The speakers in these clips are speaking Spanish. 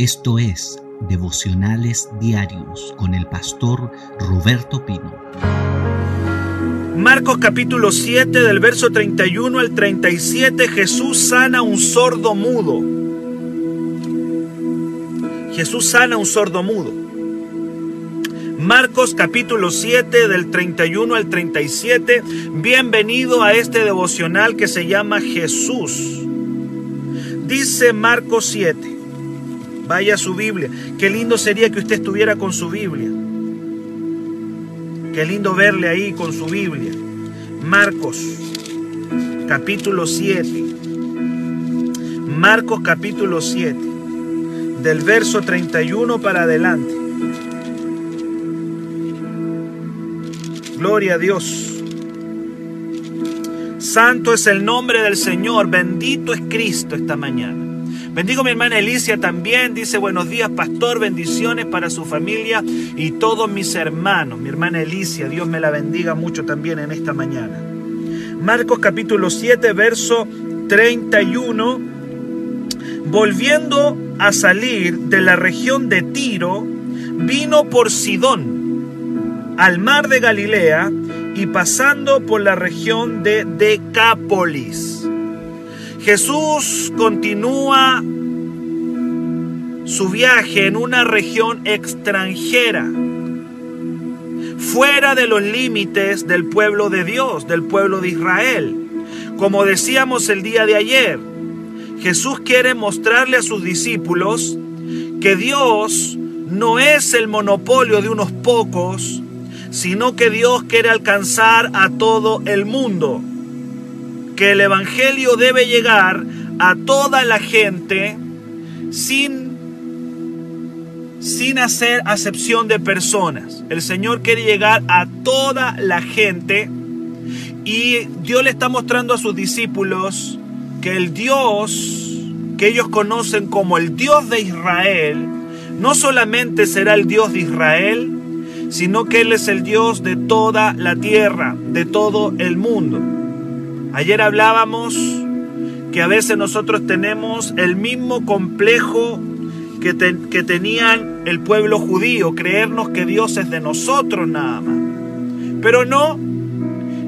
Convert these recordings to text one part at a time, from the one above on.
Esto es Devocionales Diarios con el pastor Roberto Pino. Marcos capítulo 7 del verso 31 al 37 Jesús sana un sordo mudo. Jesús sana un sordo mudo. Marcos capítulo 7 del 31 al 37. Bienvenido a este devocional que se llama Jesús. Dice Marcos 7. Vaya a su Biblia. Qué lindo sería que usted estuviera con su Biblia. Qué lindo verle ahí con su Biblia. Marcos, capítulo 7. Marcos, capítulo 7. Del verso 31 para adelante. Gloria a Dios. Santo es el nombre del Señor. Bendito es Cristo esta mañana. Bendigo a mi hermana Elicia también. Dice buenos días, pastor. Bendiciones para su familia y todos mis hermanos. Mi hermana Elicia, Dios me la bendiga mucho también en esta mañana. Marcos capítulo 7, verso 31. Volviendo a salir de la región de Tiro, vino por Sidón, al mar de Galilea, y pasando por la región de Decápolis Jesús continúa su viaje en una región extranjera, fuera de los límites del pueblo de Dios, del pueblo de Israel. Como decíamos el día de ayer, Jesús quiere mostrarle a sus discípulos que Dios no es el monopolio de unos pocos, sino que Dios quiere alcanzar a todo el mundo que el Evangelio debe llegar a toda la gente sin, sin hacer acepción de personas. El Señor quiere llegar a toda la gente y Dios le está mostrando a sus discípulos que el Dios que ellos conocen como el Dios de Israel, no solamente será el Dios de Israel, sino que Él es el Dios de toda la tierra, de todo el mundo. Ayer hablábamos que a veces nosotros tenemos el mismo complejo que, que, tenían el pueblo judío, creernos que Dios es de nosotros nada más. Pero no,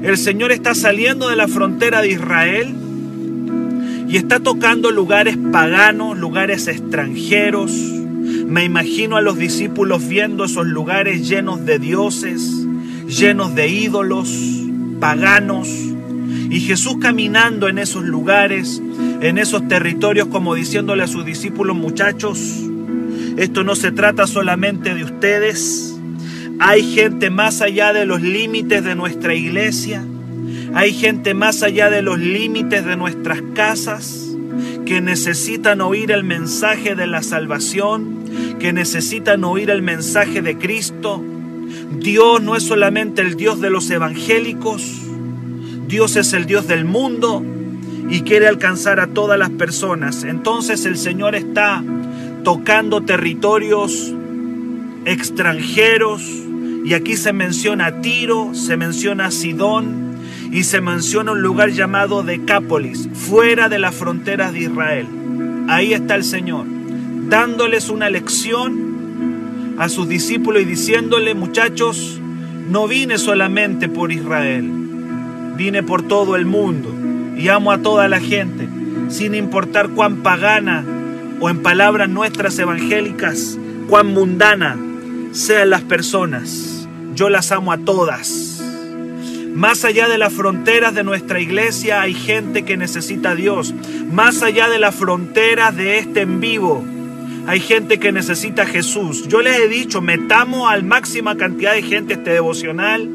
el Señor está saliendo de la frontera de Israel y está tocando lugares paganos, lugares extranjeros. Me imagino a los discípulos viendo esos lugares llenos de dioses, llenos de ídolos, paganos y Jesús caminando en esos lugares, en esos territorios, como diciéndole a sus discípulos, muchachos, esto no se trata solamente de ustedes. Hay gente más allá de los límites de nuestra iglesia. Hay gente más allá de los límites de nuestras casas que necesitan oír el mensaje de la salvación, que necesitan oír el mensaje de Cristo. Dios no es solamente el Dios de los evangélicos, Dios es el Dios del mundo y quiere alcanzar a todas las personas. Entonces el Señor está tocando territorios extranjeros y aquí se menciona Tiro, se menciona Sidón y se menciona un lugar llamado Decápolis, fuera de las fronteras de Israel. Ahí está el Señor, dándoles una lección a sus discípulos y diciéndole, muchachos, no vine solamente por Israel, Vine por todo el mundo y amo a toda la gente, sin importar cuán pagana o en palabras nuestras evangélicas, cuán mundana sean las personas. Yo las amo a todas. Más allá de las fronteras de nuestra iglesia hay gente que necesita a Dios. Más allá de las fronteras de este en vivo hay gente que necesita a Jesús. Yo les he dicho, metamos al máxima cantidad de gente este devocional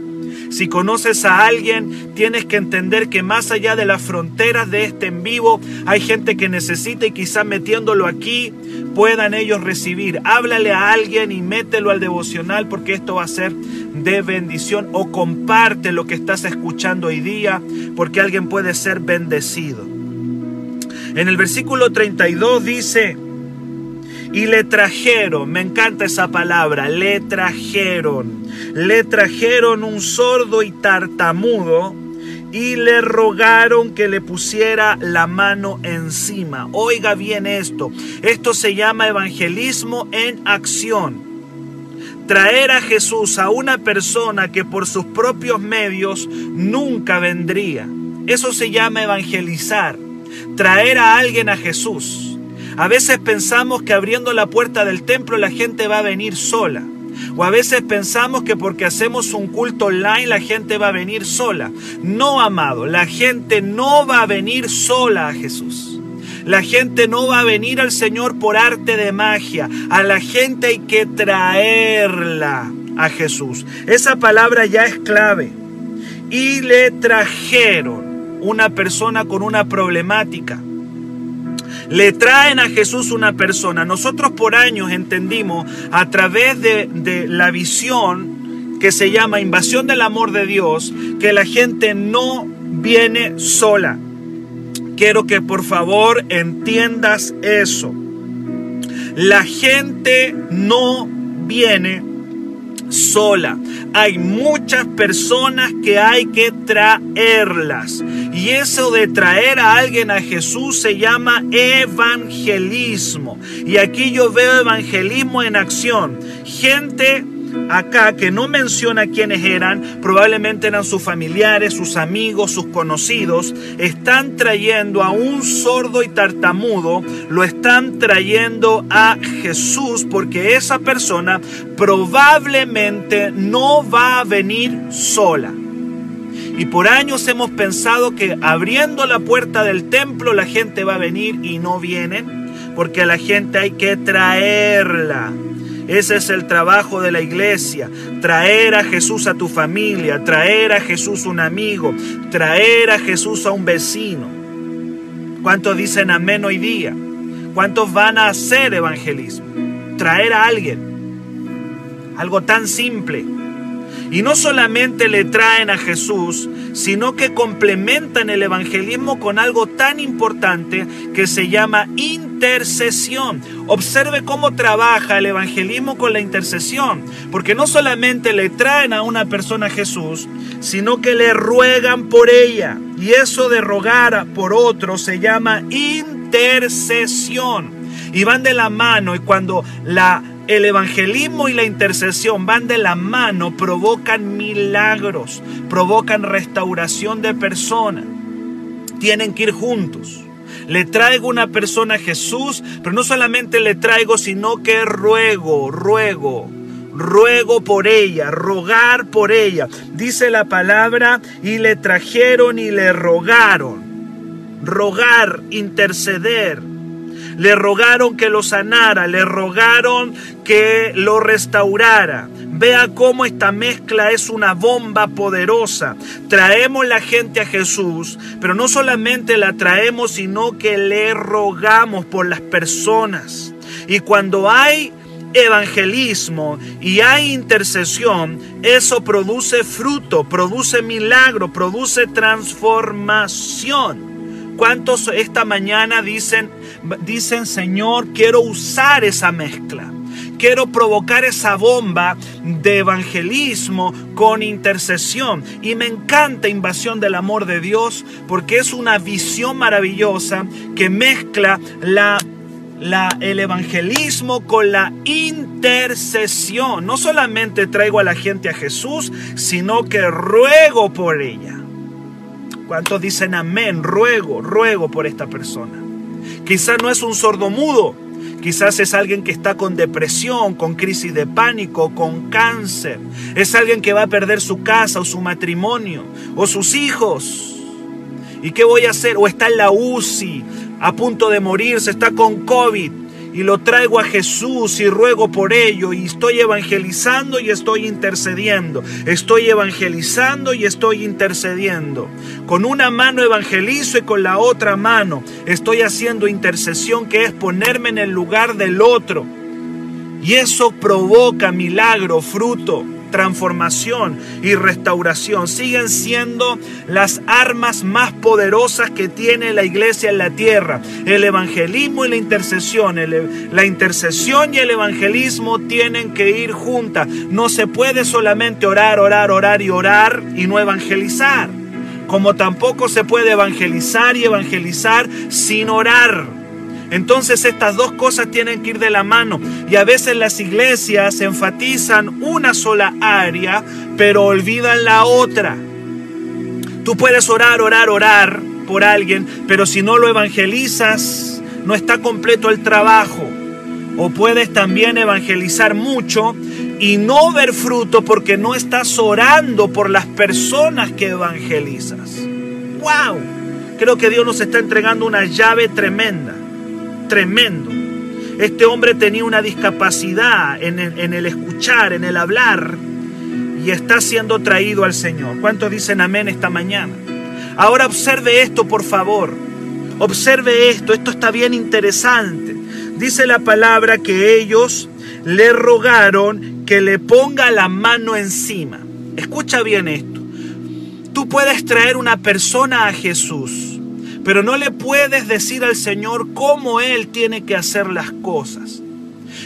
si conoces a alguien, tienes que entender que más allá de las fronteras de este en vivo, hay gente que necesita y quizá metiéndolo aquí puedan ellos recibir. Háblale a alguien y mételo al devocional porque esto va a ser de bendición o comparte lo que estás escuchando hoy día porque alguien puede ser bendecido. En el versículo 32 dice, y le trajeron, me encanta esa palabra, le trajeron, le trajeron un sordo y tartamudo y le rogaron que le pusiera la mano encima. Oiga bien esto, esto se llama evangelismo en acción. Traer a Jesús a una persona que por sus propios medios nunca vendría. Eso se llama evangelizar. Traer a alguien a Jesús. A veces pensamos que abriendo la puerta del templo la gente va a venir sola. O a veces pensamos que porque hacemos un culto online la gente va a venir sola. No, amado, la gente no va a venir sola a Jesús. La gente no va a venir al Señor por arte de magia. A la gente hay que traerla a Jesús. Esa palabra ya es clave. Y le trajeron una persona con una problemática le traen a Jesús una persona. Nosotros por años entendimos a través de, la visión que se llama invasión del amor de Dios, que la gente no viene sola. Quiero que por favor entiendas eso. La gente no viene sola. Hay muchas personas que hay que traerlas. Y eso de traer a alguien a Jesús se llama evangelismo. Y aquí yo veo evangelismo en acción. Gente acá que no menciona quiénes eran, probablemente eran sus familiares, sus amigos, sus conocidos, están trayendo a un sordo y tartamudo, lo están trayendo a Jesús porque esa persona probablemente no va a venir sola. Y por años hemos pensado que abriendo la puerta del templo la gente va a venir y no vienen, porque a la gente hay que traerla. Ese es el trabajo de la iglesia, traer a Jesús a tu familia, traer a Jesús un amigo, traer a Jesús a un vecino. ¿Cuántos dicen amén hoy día? ¿Cuántos van a hacer evangelismo? Traer a alguien. Algo tan simple. Y no solamente le traen a Jesús, sino que complementan el evangelismo con algo tan importante que se llama intercesión. Observe cómo trabaja el evangelismo con la intercesión, porque no solamente le traen a una persona a Jesús, sino que le ruegan por ella. Y eso de rogar por otro se llama intercesión. Y van de la mano y cuando la el evangelismo y la intercesión van de la mano, provocan milagros, provocan restauración de personas. Tienen que ir juntos. Le traigo una persona a Jesús, pero no solamente le traigo, sino que ruego, ruego, ruego por ella, rogar por ella. Dice la palabra, y le trajeron y le rogaron. Rogar, interceder le rogaron que lo sanara, le rogaron que lo restaurara. Vea cómo esta mezcla es una bomba poderosa. Traemos la gente a Jesús, pero no solamente la traemos, sino que le rogamos por las personas. Y cuando hay evangelismo y hay intercesión, eso produce fruto, produce milagro, produce transformación. ¿Cuántos esta mañana dicen, dicen, Señor, quiero usar esa mezcla? Quiero provocar esa bomba de evangelismo con intercesión. Y me encanta Invasión del Amor de Dios porque es una visión maravillosa que mezcla la, la, el evangelismo con la intercesión. No solamente traigo a la gente a Jesús, sino que ruego por ella. ¿Cuántos dicen amén? Ruego, ruego por esta persona. Quizás no es un sordo mudo, quizás es alguien que está con depresión, con crisis de pánico, con cáncer. Es alguien que va a perder su casa o su matrimonio o sus hijos. ¿Y qué voy a hacer? O está en la UCI, a punto de morirse, está con COVID y lo traigo a Jesús y ruego por ello y estoy evangelizando y estoy intercediendo. Estoy evangelizando y estoy intercediendo. Con una mano evangelizo y con la otra mano estoy haciendo intercesión que es ponerme en el lugar del otro. Y eso provoca milagro, fruto transformación y restauración. Siguen siendo las armas más poderosas que tiene la iglesia en la tierra. El evangelismo y la intercesión. la intercesión y el evangelismo tienen que ir juntas. No se puede solamente orar, orar, orar y orar y no evangelizar. como tampoco se puede evangelizar y evangelizar sin orar. Entonces estas dos cosas tienen que ir de la mano y a veces las iglesias enfatizan una sola área, pero olvidan la otra. Tú puedes orar, orar, orar por alguien, pero si no lo evangelizas, no está completo el trabajo. O puedes también evangelizar mucho y no ver fruto porque no estás orando por las personas que evangelizas. ¡Wow! Creo que Dios nos está entregando una llave tremenda, tremendo. Este hombre tenía una discapacidad en el, escuchar, en el hablar, y está siendo traído al Señor. ¿Cuántos dicen amén esta mañana? Ahora observe esto, por favor. Observe esto, esto está bien interesante. Dice la palabra que ellos le rogaron que le ponga la mano encima. Escucha bien esto. Tú puedes traer una persona a Jesús, pero no le puedes decir al Señor cómo Él tiene que hacer las cosas.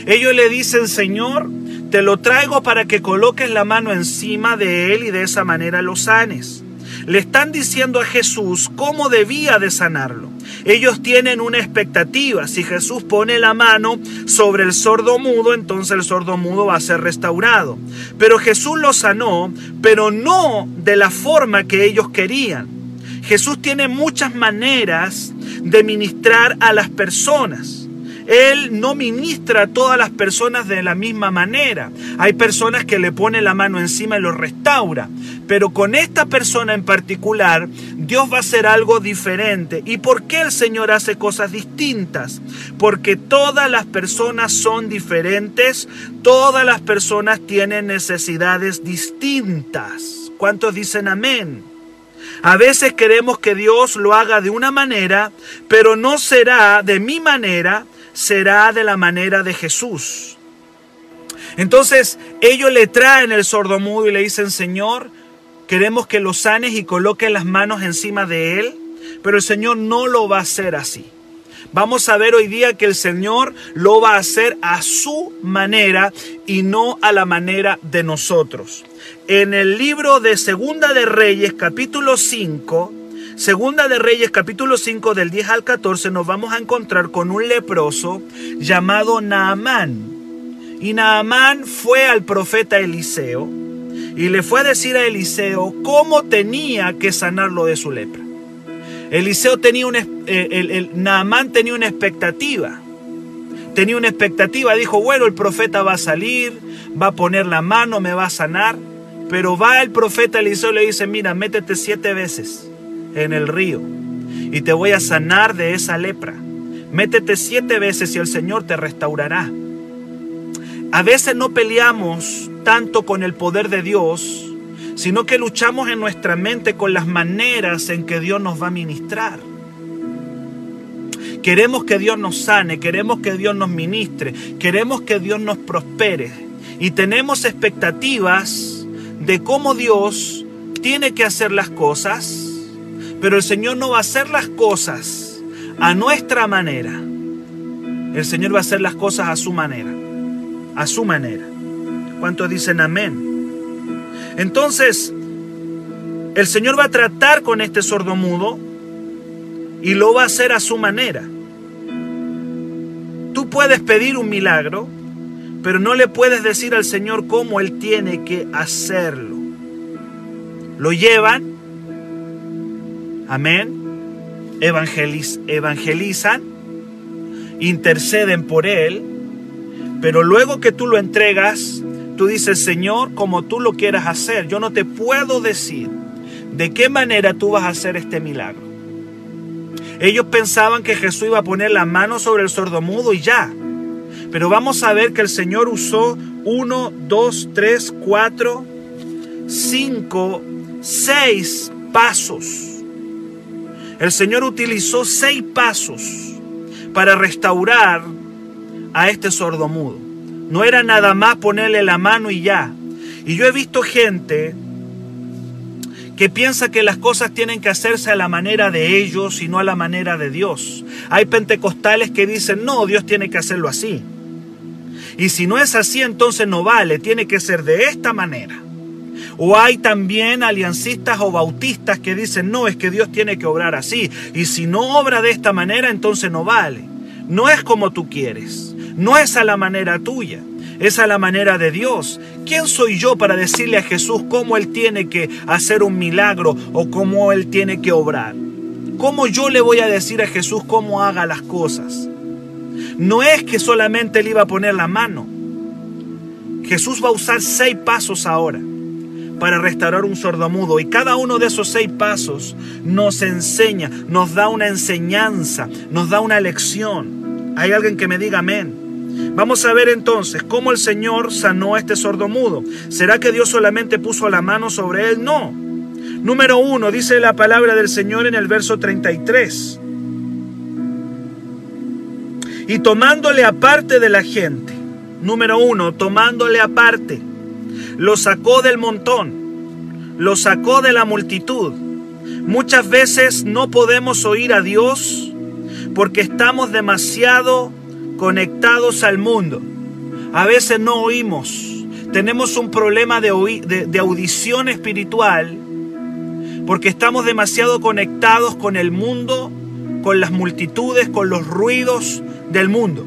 Ellos le dicen, Señor, te lo traigo para que coloques la mano encima de Él y de esa manera lo sanes. Le están diciendo a Jesús cómo debía de sanarlo. Ellos tienen una expectativa. Si Jesús pone la mano sobre el sordo mudo, entonces el sordo mudo va a ser restaurado. Pero Jesús lo sanó, pero no de la forma que ellos querían. Jesús tiene muchas maneras de ministrar a las personas. Él no ministra a todas las personas de la misma manera. Hay personas que le pone la mano encima y lo restaura. Pero con esta persona en particular, Dios va a hacer algo diferente. ¿Y por qué el Señor hace cosas distintas? Porque todas las personas son diferentes, todas las personas tienen necesidades distintas. ¿Cuántos dicen amén? A veces queremos que Dios lo haga de una manera, pero no será de mi manera, será de la manera de Jesús. Entonces ellos le traen el sordomudo y le dicen, Señor, queremos que lo sanes y coloques las manos encima de él, pero el Señor no lo va a hacer así. Vamos a ver hoy día que el Señor lo va a hacer a su manera y no a la manera de nosotros. En el libro de Segunda de Reyes, capítulo 5, Segunda de Reyes capítulo 5 del 10 al 14 nos vamos a encontrar con un leproso llamado Naamán. Y Naamán fue al profeta Eliseo y le fue a decir a Eliseo cómo tenía que sanarlo de su lepra. Eliseo tenía una, eh, el, Naamán tenía una expectativa. Tenía una expectativa, dijo, bueno, el profeta va a salir, va a poner la mano, me va a sanar. Pero va el profeta Eliseo y le dice, mira, métete siete veces en el río y te voy a sanar de esa lepra. Métete siete veces y el Señor te restaurará. A veces no peleamos tanto con el poder de Dios, sino que luchamos en nuestra mente con las maneras en que Dios nos va a ministrar. Queremos que Dios nos sane, queremos que Dios nos ministre, queremos que Dios nos prospere y tenemos expectativas de cómo Dios tiene que hacer las cosas pero el Señor no va a hacer las cosas a nuestra manera. El Señor va a hacer las cosas a su manera. A su manera. ¿Cuántos dicen amén? Entonces, el Señor va a tratar con este sordo mudo y lo va a hacer a su manera. Tú puedes pedir un milagro, pero no le puedes decir al Señor cómo Él tiene que hacerlo. Lo llevan Amén. evangelizan, interceden por Él, pero luego que tú lo entregas, tú dices, Señor, como tú lo quieras hacer, yo no te puedo decir de qué manera tú vas a hacer este milagro. Ellos pensaban que Jesús iba a poner la mano sobre el sordomudo y ya. Pero vamos a ver que el Señor usó uno, dos, tres, cuatro, cinco, seis pasos el Señor utilizó seis pasos para restaurar a este sordomudo. No era nada más ponerle la mano y ya. Y yo he visto gente que piensa que las cosas tienen que hacerse a la manera de ellos y no a la manera de Dios. Hay pentecostales que dicen, no, Dios tiene que hacerlo así. Y si no es así, entonces no vale, tiene que ser de esta manera. O hay también aliancistas o bautistas que dicen, no, es que Dios tiene que obrar así. Y si no obra de esta manera, entonces no vale. No es como tú quieres. No es a la manera tuya. Es a la manera de Dios. ¿Quién soy yo para decirle a Jesús cómo Él tiene que hacer un milagro o cómo Él tiene que obrar? ¿Cómo yo le voy a decir a Jesús cómo haga las cosas? No es que solamente Él iba a poner la mano. Jesús va a usar seis pasos ahora para restaurar un sordomudo. Y cada uno de esos seis pasos nos enseña, nos da una enseñanza, nos da una lección. Hay alguien que me diga amén. Vamos a ver entonces cómo el Señor sanó a este sordomudo. ¿Será que Dios solamente puso la mano sobre él? No. Número uno, dice la palabra del Señor en el verso 33. Y tomándole aparte de la gente, número uno, tomándole aparte lo sacó del montón, lo sacó de la multitud. Muchas veces no podemos oír a Dios porque estamos demasiado conectados al mundo. A veces no oímos. Tenemos un problema de, de audición espiritual porque estamos demasiado conectados con el mundo, con las multitudes, con los ruidos del mundo.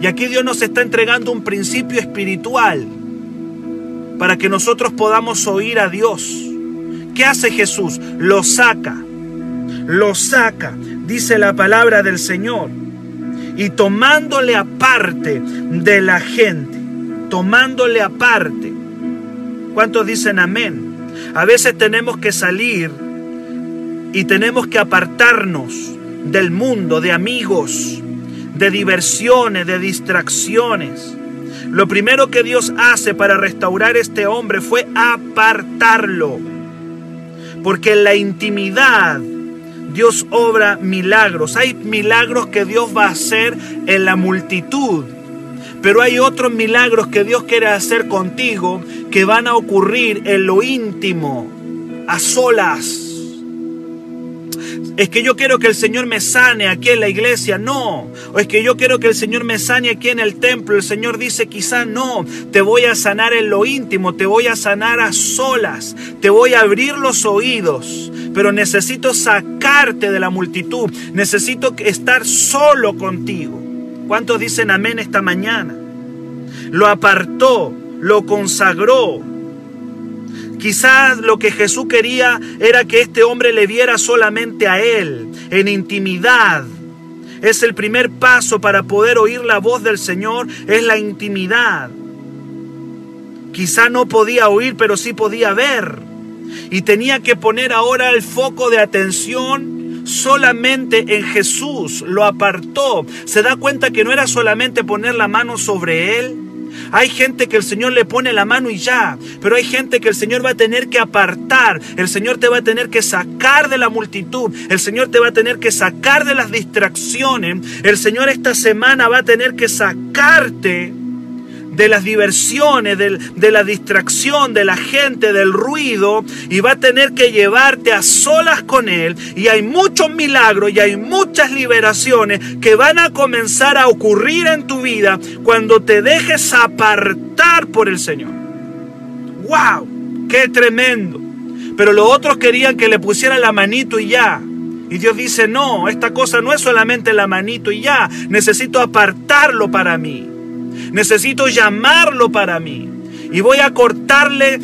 Y aquí Dios nos está entregando un principio espiritual para que nosotros podamos oír a Dios. ¿Qué hace Jesús? Lo saca, lo saca, dice la palabra del Señor. Y tomándole aparte de la gente, tomándole aparte. ¿Cuántos dicen amén? A veces tenemos que salir y tenemos que apartarnos del mundo, de amigos, de diversiones, de distracciones. Lo primero que Dios hace para restaurar este hombre fue apartarlo. Porque en la intimidad Dios obra milagros. Hay milagros que Dios va a hacer en la multitud. Pero hay otros milagros que Dios quiere hacer contigo que van a ocurrir en lo íntimo, a solas es que yo quiero que el Señor me sane aquí en la iglesia. No. O es que yo quiero que el Señor me sane aquí en el templo. El Señor dice quizá no. Te voy a sanar en lo íntimo. Te voy a sanar a solas. Te voy a abrir los oídos. Pero necesito sacarte de la multitud. Necesito estar solo contigo. ¿Cuántos dicen amén esta mañana? Lo apartó, lo consagró, Quizás lo que Jesús quería era que este hombre le viera solamente a él, en intimidad. Es el primer paso para poder oír la voz del Señor, es la intimidad. Quizá no podía oír, pero sí podía ver. Y tenía que poner ahora el foco de atención solamente en Jesús. Lo apartó. Se da cuenta que no era solamente poner la mano sobre él, hay gente que el Señor le pone la mano y ya, pero hay gente que el Señor va a tener que apartar, el Señor te va a tener que sacar de la multitud, el Señor te va a tener que sacar de las distracciones, el Señor esta semana va a tener que sacarte de las diversiones, de, la distracción, de la gente, del ruido, y va a tener que llevarte a solas con Él. Y hay muchos milagros y hay muchas liberaciones que van a comenzar a ocurrir en tu vida cuando te dejes apartar por el Señor. ¡Wow! ¡Qué tremendo! Pero los otros querían que le pusieran la manito y ya. Y Dios dice, no, esta cosa no es solamente la manito y ya, necesito apartarlo para mí. Necesito llamarlo para mí. Y voy a cortarle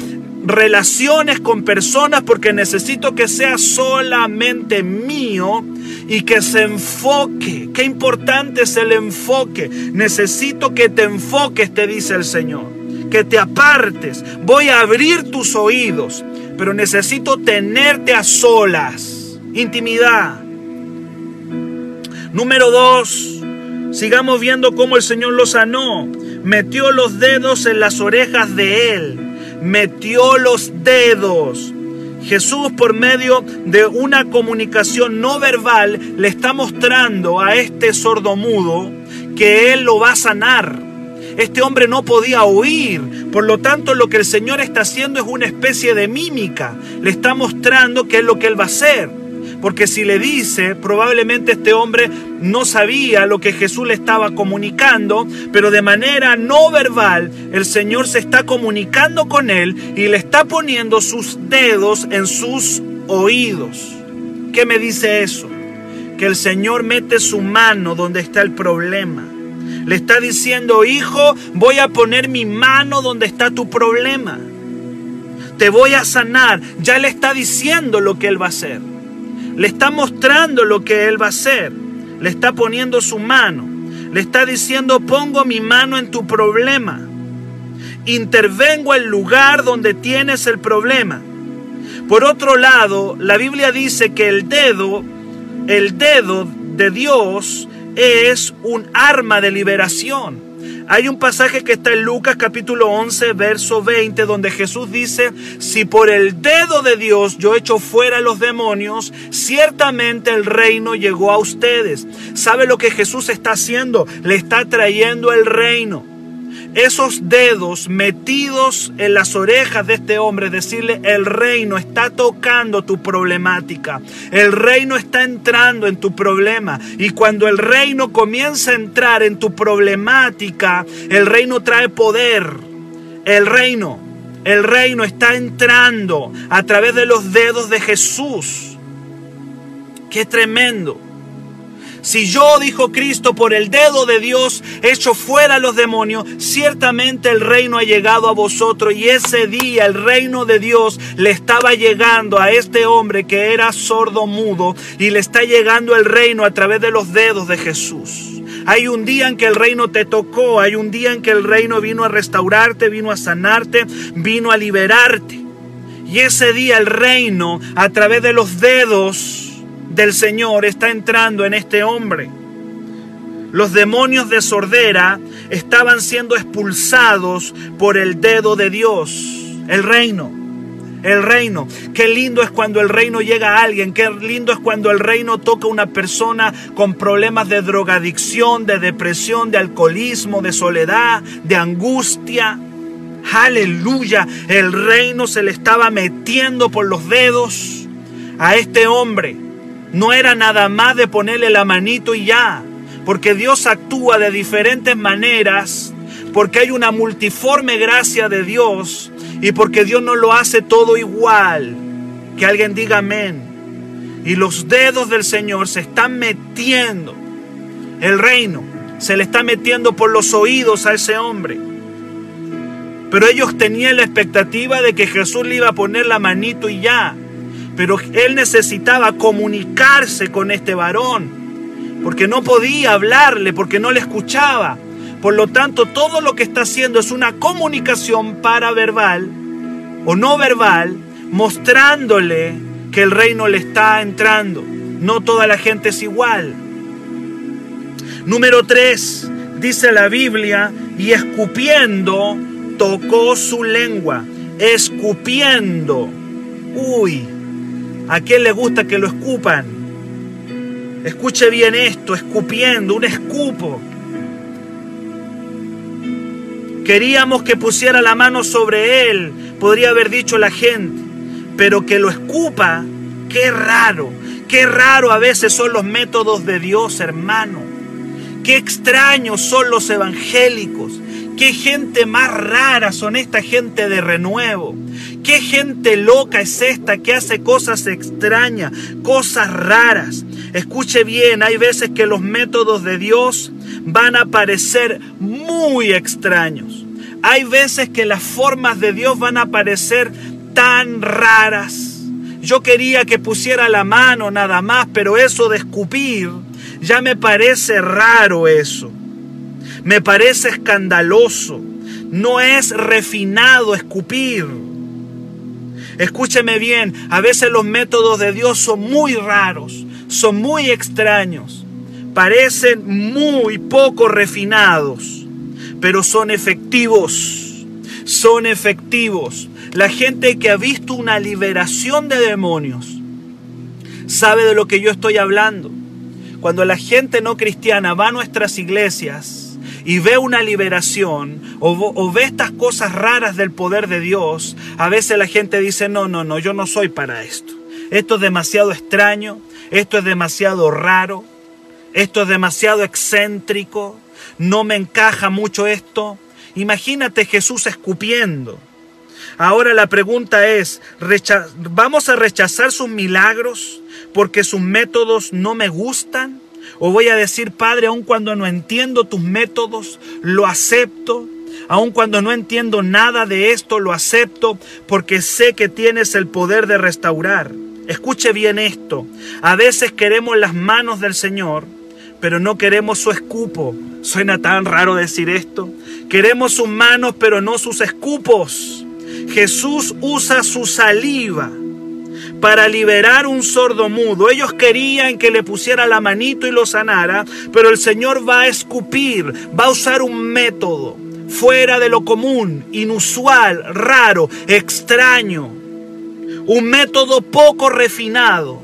relaciones con personas porque necesito que sea solamente mío y que se enfoque. Qué importante es el enfoque. Necesito que te enfoques, te dice el Señor. Que te apartes. Voy a abrir tus oídos, pero necesito tenerte a solas. Intimidad. Número dos, Sigamos viendo cómo el Señor lo sanó. Metió los dedos en las orejas de él. Metió los dedos. Jesús por medio de una comunicación no verbal le está mostrando a este sordomudo que él lo va a sanar. Este hombre no podía oír, por lo tanto lo que el Señor está haciendo es una especie de mímica. Le está mostrando qué es lo que él va a hacer. Porque si le dice, probablemente este hombre no sabía lo que Jesús le estaba comunicando, pero de manera no verbal el Señor se está comunicando con él y le está poniendo sus dedos en sus oídos. ¿Qué me dice eso? Que el Señor mete su mano donde está el problema. Le está diciendo, hijo, voy a poner mi mano donde está tu problema. Te voy a sanar. Ya le está diciendo lo que él va a hacer. Le está mostrando lo que él va a hacer. Le está poniendo su mano. Le está diciendo, pongo mi mano en tu problema. Intervengo el lugar donde tienes el problema. Por otro lado, la Biblia dice que el dedo, el dedo de Dios es un arma de liberación. Hay un pasaje que está en Lucas capítulo 11, verso 20, donde Jesús dice, si por el dedo de Dios yo echo fuera los demonios, ciertamente el reino llegó a ustedes. ¿Sabe lo que Jesús está haciendo? Le está trayendo el reino esos dedos metidos en las orejas de este hombre, decirle, el reino está tocando tu problemática, el reino está entrando en tu problema. Y cuando el reino comienza a entrar en tu problemática, el reino trae poder. El reino, el reino está entrando a través de los dedos de Jesús. Qué tremendo. Si yo, dijo Cristo, por el dedo de Dios echo fuera los demonios, ciertamente el reino ha llegado a vosotros. Y ese día el reino de Dios le estaba llegando a este hombre que era sordo mudo y le está llegando el reino a través de los dedos de Jesús. Hay un día en que el reino te tocó, hay un día en que el reino vino a restaurarte, vino a sanarte, vino a liberarte. Y ese día el reino a través de los dedos del Señor está entrando en este hombre. Los demonios de sordera estaban siendo expulsados por el dedo de Dios, el reino. El reino. Qué lindo es cuando el reino llega a alguien. Qué lindo es cuando el reino toca a una persona con problemas de drogadicción, de depresión, de alcoholismo, de soledad, de angustia. Aleluya. El reino se le estaba metiendo por los dedos a este hombre. No era nada más de ponerle la manito y ya, porque Dios actúa de diferentes maneras, porque hay una multiforme gracia de Dios y porque Dios no lo hace todo igual. Que alguien diga amén. Y los dedos del Señor se están metiendo. El reino se le está metiendo por los oídos a ese hombre. Pero ellos tenían la expectativa de que Jesús le iba a poner la manito y ya. Pero él necesitaba comunicarse con este varón, porque no podía hablarle, porque no le escuchaba. Por lo tanto, todo lo que está haciendo es una comunicación paraverbal o no verbal, mostrándole que el reino le está entrando. No toda la gente es igual. Número 3, dice la Biblia, y escupiendo tocó su lengua. Escupiendo. Uy, ¿A quién le gusta que lo escupan? Escuche bien esto, escupiendo, un escupo. Queríamos que pusiera la mano sobre él, podría haber dicho la gente, pero que lo escupa, qué raro, qué raro a veces son los métodos de Dios, hermano. Qué extraños son los evangélicos. Qué gente más rara son esta gente de renuevo. Qué gente loca es esta que hace cosas extrañas, cosas raras. Escuche bien, hay veces que los métodos de Dios van a parecer muy extraños. Hay veces que las formas de Dios van a parecer tan raras. Yo quería que pusiera la mano nada más, pero eso de escupir ya me parece raro eso me parece escandaloso. No es refinado escupir. Escúcheme bien, a veces los métodos de Dios son muy raros, son muy extraños, parecen muy poco refinados, pero son efectivos, son efectivos. La gente que ha visto una liberación de demonios sabe de lo que yo estoy hablando. Cuando la gente no cristiana va a nuestras iglesias, y ve una liberación o, ve estas cosas raras del poder de Dios, a veces la gente dice, no, no, no, yo no soy para esto. Esto es demasiado extraño, esto es demasiado raro, esto es demasiado excéntrico, no me encaja mucho esto. Imagínate Jesús escupiendo. Ahora la pregunta es, ¿vamos a rechazar sus milagros porque sus métodos no me gustan? ¿O voy a decir, Padre, aun cuando no entiendo tus métodos, lo acepto? Aun cuando no entiendo nada de esto, lo acepto porque sé que tienes el poder de restaurar. Escuche bien esto. A veces queremos las manos del Señor, pero no queremos su escupo. Suena tan raro decir esto. Queremos sus manos, pero no sus escupos. Jesús usa su saliva para liberar un sordo mudo. Ellos querían que le pusiera la manito y lo sanara, pero el Señor va a escupir, va a usar un método fuera de lo común, inusual, raro, extraño. Un método poco refinado.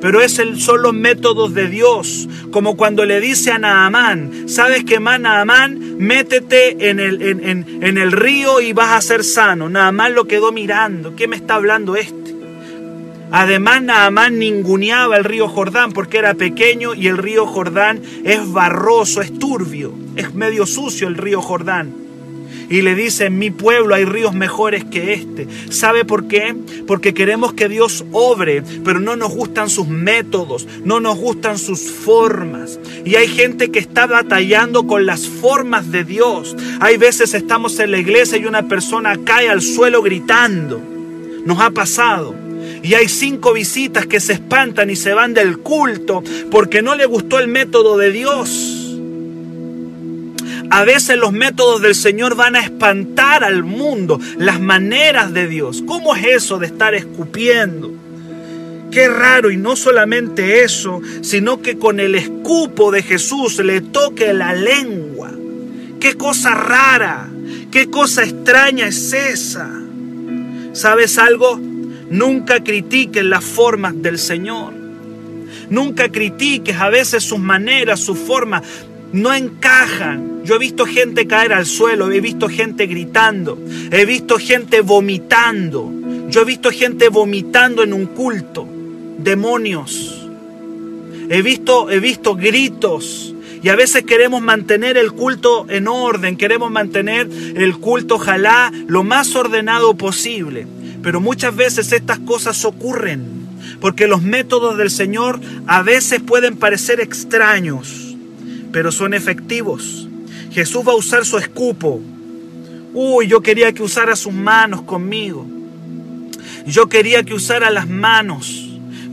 Pero es el, son los métodos de Dios, como cuando le dice a Naamán, ¿sabes qué más, Naamán? Métete en el, en, en el río y vas a ser sano. Naamán lo quedó mirando, ¿qué me está hablando este? Además, Naamán ninguneaba el río Jordán porque era pequeño y el río Jordán es barroso, es turbio, es medio sucio el río Jordán. Y le dice, en mi pueblo hay ríos mejores que este. ¿Sabe por qué? Porque queremos que Dios obre, pero no nos gustan sus métodos, no nos gustan sus formas. Y hay gente que está batallando con las formas de Dios. Hay veces estamos en la iglesia y una persona cae al suelo gritando. Nos ha pasado. Y hay cinco visitas que se espantan y se van del culto porque no le gustó el método de Dios. A veces los métodos del Señor van a espantar al mundo, las maneras de Dios. ¿Cómo es eso de estar escupiendo? Qué raro, y no solamente eso, sino que con el escupo de Jesús le toque la lengua. Qué cosa rara, qué cosa extraña es esa. ¿Sabes algo? Nunca critiques las formas del Señor. Nunca critiques a veces sus maneras, sus formas. No encajan. Yo he visto gente caer al suelo, he visto gente gritando, he visto gente vomitando. Yo he visto gente vomitando en un culto. Demonios. He visto, he visto gritos. Y a veces queremos mantener el culto en orden, queremos mantener el culto, ojalá, lo más ordenado posible. Pero muchas veces estas cosas ocurren porque los métodos del Señor a veces pueden parecer extraños, pero son efectivos. Jesús va a usar su escupo. Uy, yo quería que usara sus manos conmigo. Yo quería que usara las manos.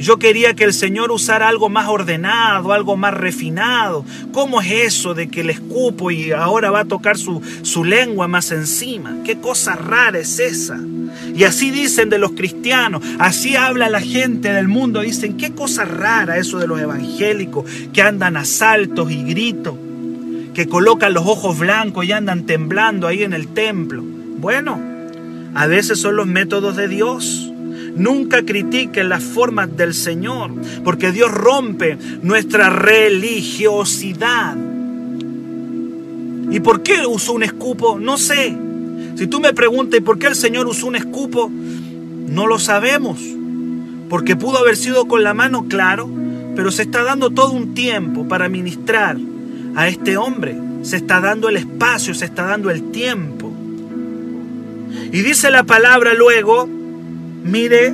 Yo quería que el Señor usara algo más ordenado, algo más refinado. ¿Cómo es eso de que le escupo y ahora va a tocar su, su lengua más encima? ¿Qué cosa rara es esa? Y así dicen de los cristianos, así habla la gente del mundo. Dicen, qué cosa rara eso de los evangélicos que andan a saltos y gritos, que colocan los ojos blancos y andan temblando ahí en el templo. Bueno, a veces son los métodos de Dios. Nunca critiquen las formas del Señor, porque Dios rompe nuestra religiosidad. ¿Y por qué usó un escupo? No sé. Si tú me preguntas, ¿por qué el Señor usó un escupo? No lo sabemos. Porque pudo haber sido con la mano, claro, pero se está dando todo un tiempo para ministrar a este hombre. Se está dando el espacio, se está dando el tiempo. Y dice la palabra luego, mire,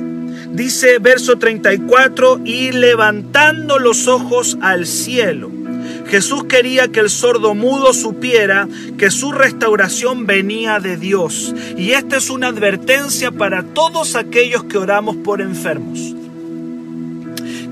dice verso 34, y levantando los ojos al cielo Jesús quería que el sordo mudo supiera que su restauración venía de Dios. Y esta es una advertencia para todos aquellos que oramos por enfermos.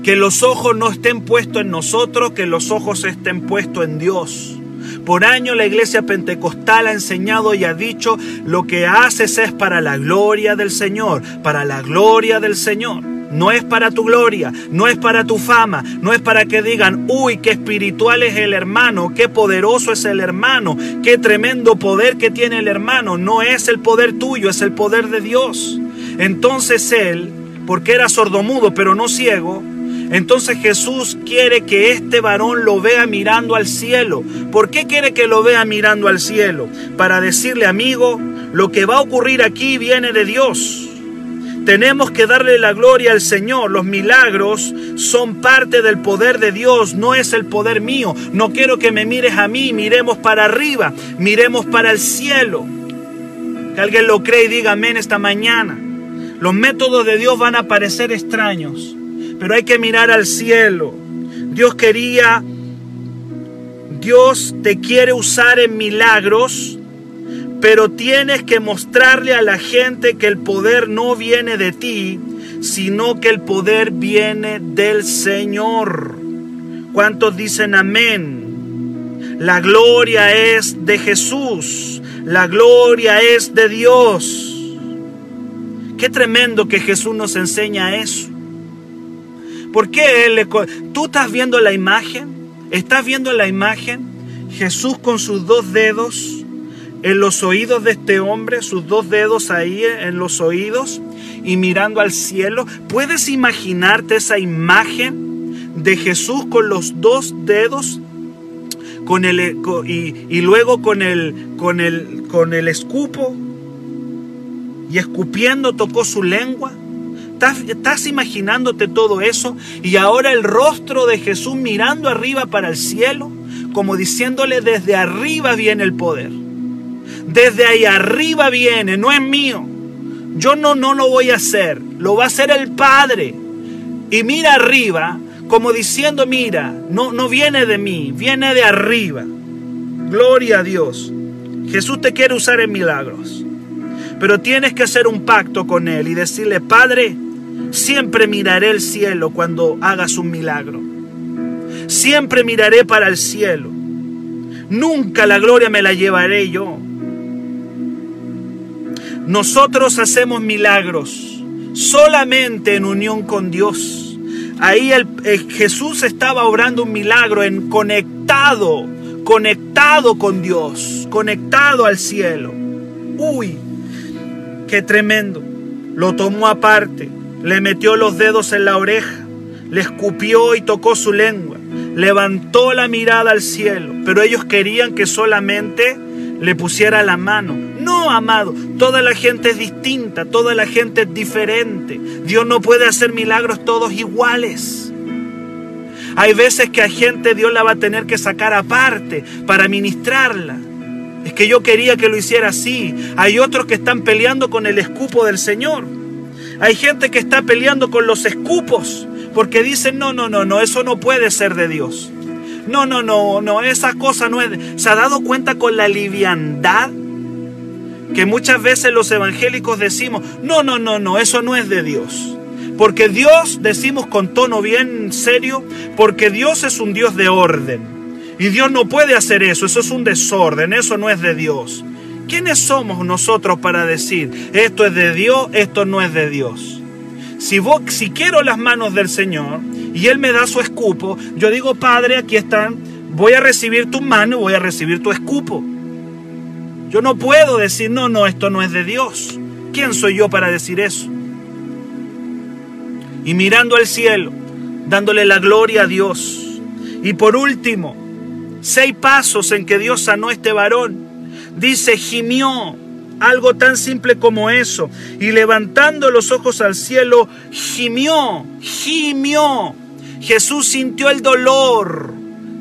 Que los ojos no estén puestos en nosotros, que los ojos estén puestos en Dios. Por año la iglesia pentecostal ha enseñado y ha dicho, lo que haces es para la gloria del Señor, para la gloria del Señor. No es para tu gloria, no es para tu fama, no es para que digan, uy, qué espiritual es el hermano, qué poderoso es el hermano, qué tremendo poder que tiene el hermano. No es el poder tuyo, es el poder de Dios. Entonces él, porque era sordomudo pero no ciego, entonces Jesús quiere que este varón lo vea mirando al cielo. ¿Por qué quiere que lo vea mirando al cielo? Para decirle, amigo, lo que va a ocurrir aquí viene de Dios Tenemos que darle la gloria al Señor. Los milagros son parte del poder de Dios, no es el poder mío. No quiero que me mires a mí, miremos para arriba, miremos para el cielo. Que alguien lo cree y diga amén esta mañana. Los métodos de Dios van a parecer extraños, pero hay que mirar al cielo. Dios quería, Dios te quiere usar en milagros pero tienes que mostrarle a la gente que el poder no viene de ti, sino que el poder viene del Señor. ¿Cuántos dicen amén? La gloria es de Jesús, la gloria es de Dios. Qué tremendo que Jesús nos enseña eso. ¿Por qué Él. ¿Tú estás viendo la imagen? ¿Estás viendo la imagen? Jesús con sus dos dedos en los oídos de este hombre, sus dos dedos ahí en los oídos y mirando al cielo. ¿Puedes imaginarte esa imagen de Jesús con los dos dedos con el, y, luego con el, con, el, con el escupo y escupiendo tocó su lengua? ¿Estás, ¿Estás imaginándote todo eso? Y ahora el rostro de Jesús mirando arriba para el cielo, como diciéndole desde arriba viene el poder. Desde ahí arriba viene, no es mío. Yo no, no lo voy a hacer, lo va a hacer el Padre. Y mira arriba, como diciendo, mira, no, no viene de mí, viene de arriba. Gloria a Dios. Jesús te quiere usar en milagros. Pero tienes que hacer un pacto con Él y decirle, Padre, siempre miraré el cielo cuando hagas un milagro. Siempre miraré para el cielo. Nunca la gloria me la llevaré yo. Nosotros hacemos milagros solamente en unión con Dios. Ahí el, Jesús estaba obrando un milagro en conectado, conectado con Dios, conectado al cielo. Uy, qué tremendo. Lo tomó aparte, le metió los dedos en la oreja, le escupió y tocó su lengua, levantó la mirada al cielo, pero ellos querían que solamente le pusiera la mano. No, amado, toda la gente es distinta, toda la gente es diferente. Dios no puede hacer milagros todos iguales. Hay veces que a gente Dios la va a tener que sacar aparte para ministrarla. Es que yo quería que lo hiciera así. Hay otros que están peleando con el escupo del Señor. Hay gente que está peleando con los escupos porque dicen, no, no, no, no, eso no puede ser de Dios. No, no, no, no, esa cosa no es... ¿Se ha dado cuenta con la liviandad? Que muchas veces los evangélicos decimos, no, no, no, no, eso no es de Dios. Porque Dios, decimos con tono bien serio, porque Dios es un Dios de orden. Y Dios no puede hacer eso, eso es un desorden, eso no es de Dios. ¿Quiénes somos nosotros para decir, esto es de Dios, esto no es de Dios? Si, vos, si quiero las manos del Señor, y Él me da su escupo, yo digo, Padre, aquí están, voy a recibir tu mano, voy a recibir tu escupo. Yo no puedo decir, no, no, esto no es de Dios. ¿Quién soy yo para decir eso? Y mirando al cielo, dándole la gloria a Dios. Y por último, seis pasos en que Dios sanó a este varón. Dice, gimió, algo tan simple como eso. Y levantando los ojos al cielo, gimió, gimió. Jesús sintió el dolor.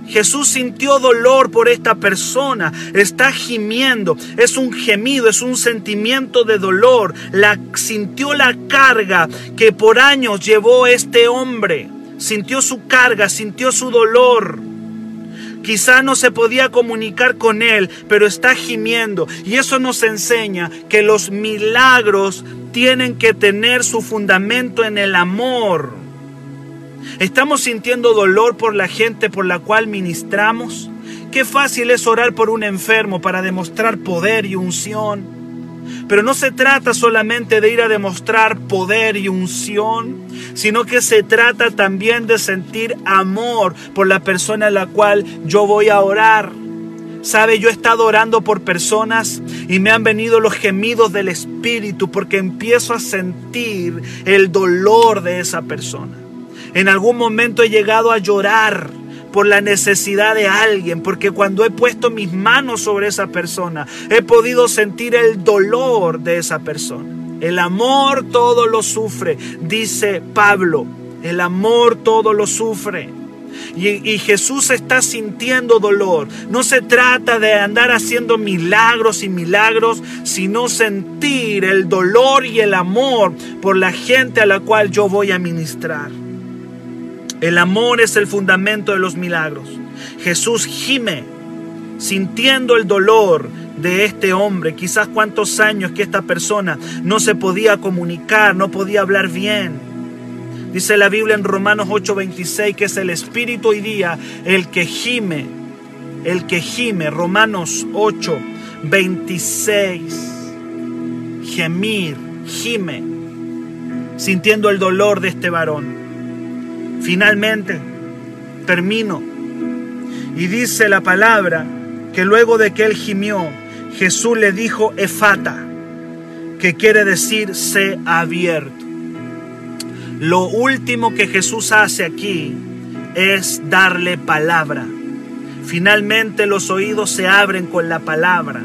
Jesús sintió dolor por esta persona, está gimiendo, es un gemido, es un sentimiento de dolor. La, sintió la carga que por años llevó este hombre, sintió su carga, sintió su dolor. Quizá no se podía comunicar con él, pero está gimiendo. Y eso nos enseña que los milagros tienen que tener su fundamento en el amor. ¿Estamos sintiendo dolor por la gente por la cual ministramos? Qué fácil es orar por un enfermo para demostrar poder y unción. Pero no se trata solamente de ir a demostrar poder y unción, sino que se trata también de sentir amor por la persona a la cual yo voy a orar. Sabe, yo he estado orando por personas y me han venido los gemidos del Espíritu porque empiezo a sentir el dolor de esa persona. En algún momento he llegado a llorar por la necesidad de alguien, porque cuando he puesto mis manos sobre esa persona, he podido sentir el dolor de esa persona. El amor todo lo sufre, dice Pablo. El amor todo lo sufre. Y, Jesús está sintiendo dolor. No se trata de andar haciendo milagros y milagros, sino sentir el dolor y el amor por la gente a la cual yo voy a ministrar. El amor es el fundamento de los milagros. Jesús gime sintiendo el dolor de este hombre, quizás cuántos años que esta persona no se podía comunicar, no podía hablar bien. Dice la Biblia en Romanos 8:26 que es el Espíritu hoy día el que gime, el que gime. Romanos 8:26. Gemir, gime, sintiendo el dolor de este varón. Finalmente, termino. Y dice la palabra que luego de que él gimió, Jesús le dijo efata, que quiere decir se abierto. Lo último que Jesús hace aquí es darle palabra. Finalmente los oídos se abren con la palabra.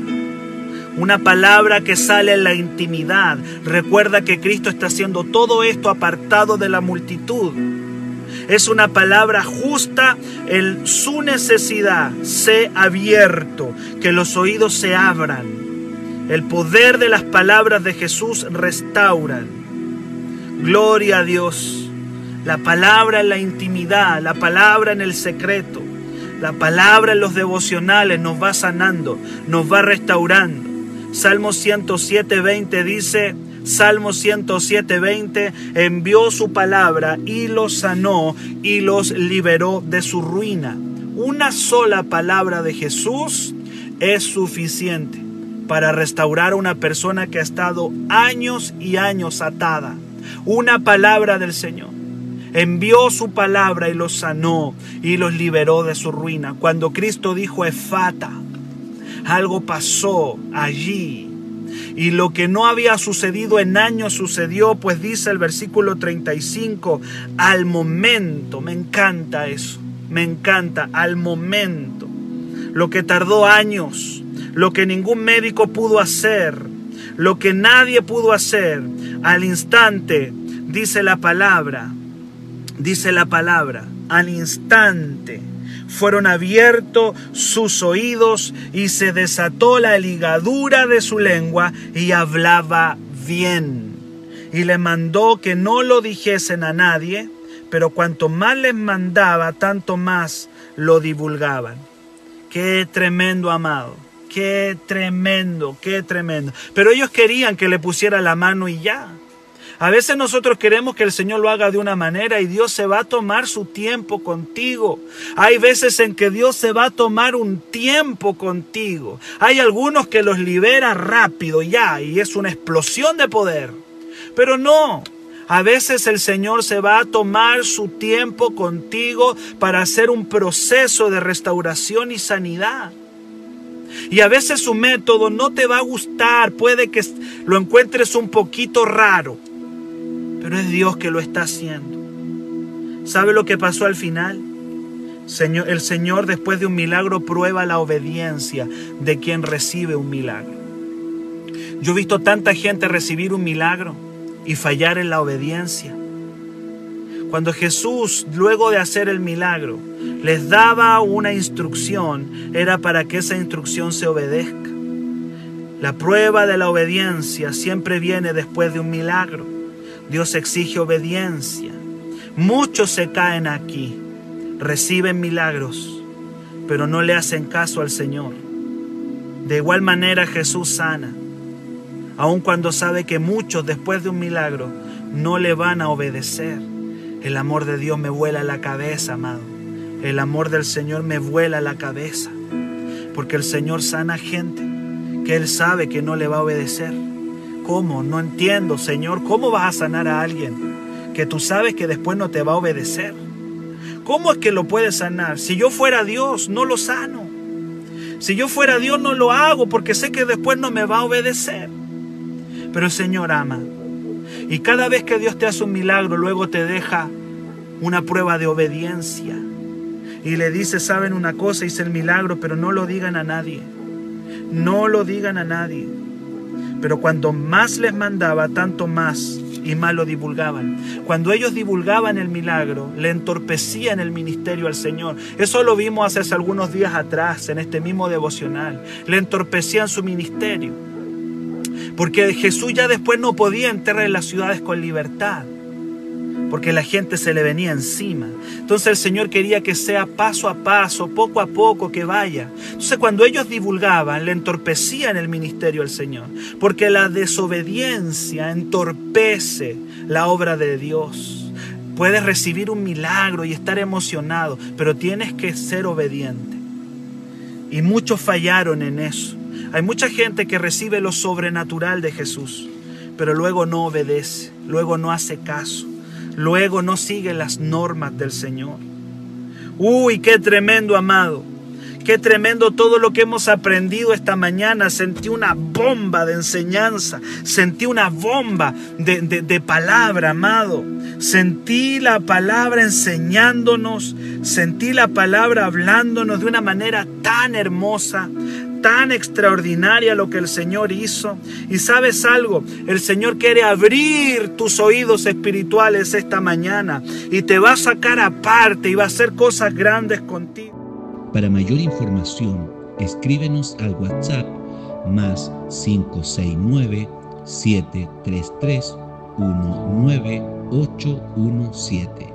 Una palabra que sale en la intimidad. Recuerda que Cristo está haciendo todo esto apartado de la multitud. Es una palabra justa en su necesidad. Sé abierto, que los oídos se abran. El poder de las palabras de Jesús restauran. Gloria a Dios. La palabra en la intimidad, la palabra en el secreto, la palabra en los devocionales nos va sanando, nos va restaurando. Salmo 107, 20 dice, Salmo 107, 20, envió su palabra y los sanó y los liberó de su ruina. Una sola palabra de Jesús es suficiente para restaurar a una persona que ha estado años y años atada una palabra del Señor. Envió su palabra y los sanó y los liberó de su ruina. Cuando Cristo dijo efata, algo pasó allí. Y lo que no había sucedido en años sucedió, pues dice el versículo 35, al momento, me encanta eso, me encanta, al momento. Lo que tardó años, lo que ningún médico pudo hacer, lo que nadie pudo hacer, al instante, dice la palabra, dice la palabra, al instante fueron abiertos sus oídos y se desató la ligadura de su lengua y hablaba bien. Y le mandó que no lo dijesen a nadie, pero cuanto más les mandaba, tanto más lo divulgaban. Qué tremendo amado. Qué tremendo, qué tremendo. Pero ellos querían que le pusiera la mano y ya. A veces nosotros queremos que el Señor lo haga de una manera y Dios se va a tomar su tiempo contigo. Hay veces en que Dios se va a tomar un tiempo contigo. Hay algunos que los libera rápido ya y es una explosión de poder. Pero no, a veces el Señor se va a tomar su tiempo contigo para hacer un proceso de restauración y sanidad. Y a veces su método no te va a gustar, puede que lo encuentres un poquito raro, pero es Dios que lo está haciendo. ¿Sabe lo que pasó al final? el Señor después de un milagro prueba la obediencia de quien recibe un milagro. Yo he visto tanta gente recibir un milagro y fallar en la obediencia. Cuando Jesús, luego de hacer el milagro, les daba una instrucción, era para que esa instrucción se obedezca. La prueba de la obediencia siempre viene después de un milagro. Dios exige obediencia. Muchos se caen aquí, reciben milagros, pero no le hacen caso al Señor. De igual manera Jesús sana, aun cuando sabe que muchos después de un milagro no le van a obedecer. El amor de Dios me vuela la cabeza, amado. El amor del Señor me vuela la cabeza. Porque el Señor sana gente que Él sabe que no le va a obedecer. ¿Cómo? No entiendo, Señor. ¿Cómo vas a sanar a alguien que tú sabes que después no te va a obedecer? ¿Cómo es que lo puedes sanar? Si yo fuera Dios, no lo sano. Si yo fuera Dios, no lo hago porque sé que después no me va a obedecer. Pero el Señor ama. Y cada vez que Dios te hace un milagro, luego te deja una prueba de obediencia. Y le dice, saben una cosa, hice el milagro, pero no lo digan a nadie. No lo digan a nadie. Pero cuando más les mandaba, tanto más y más lo divulgaban. Cuando ellos divulgaban el milagro, le entorpecían el ministerio al Señor. Eso lo vimos hace algunos días atrás en este mismo devocional. Le entorpecían su ministerio. Porque Jesús ya después no podía entrar en las ciudades con libertad porque la gente se le venía encima. Entonces el Señor quería que sea paso a paso, poco a poco, que vaya. Entonces cuando ellos divulgaban, le entorpecían el ministerio al Señor, porque la desobediencia entorpece la obra de Dios. Puedes recibir un milagro y estar emocionado, pero tienes que ser obediente. Y muchos fallaron en eso. Hay mucha gente que recibe lo sobrenatural de Jesús, pero luego no obedece, luego no hace caso luego no sigue las normas del Señor. Uy, qué tremendo, amado. Qué tremendo todo lo que hemos aprendido esta mañana. Sentí una bomba de enseñanza. Sentí una bomba de, de, palabra, amado. Sentí la palabra enseñándonos. Sentí la palabra hablándonos de una manera tan hermosa, tan extraordinaria lo que el Señor hizo. Y sabes algo, el Señor quiere abrir tus oídos espirituales esta mañana y te va a sacar aparte y va a hacer cosas grandes contigo. Para mayor información, escríbenos al WhatsApp más 569 733 19817.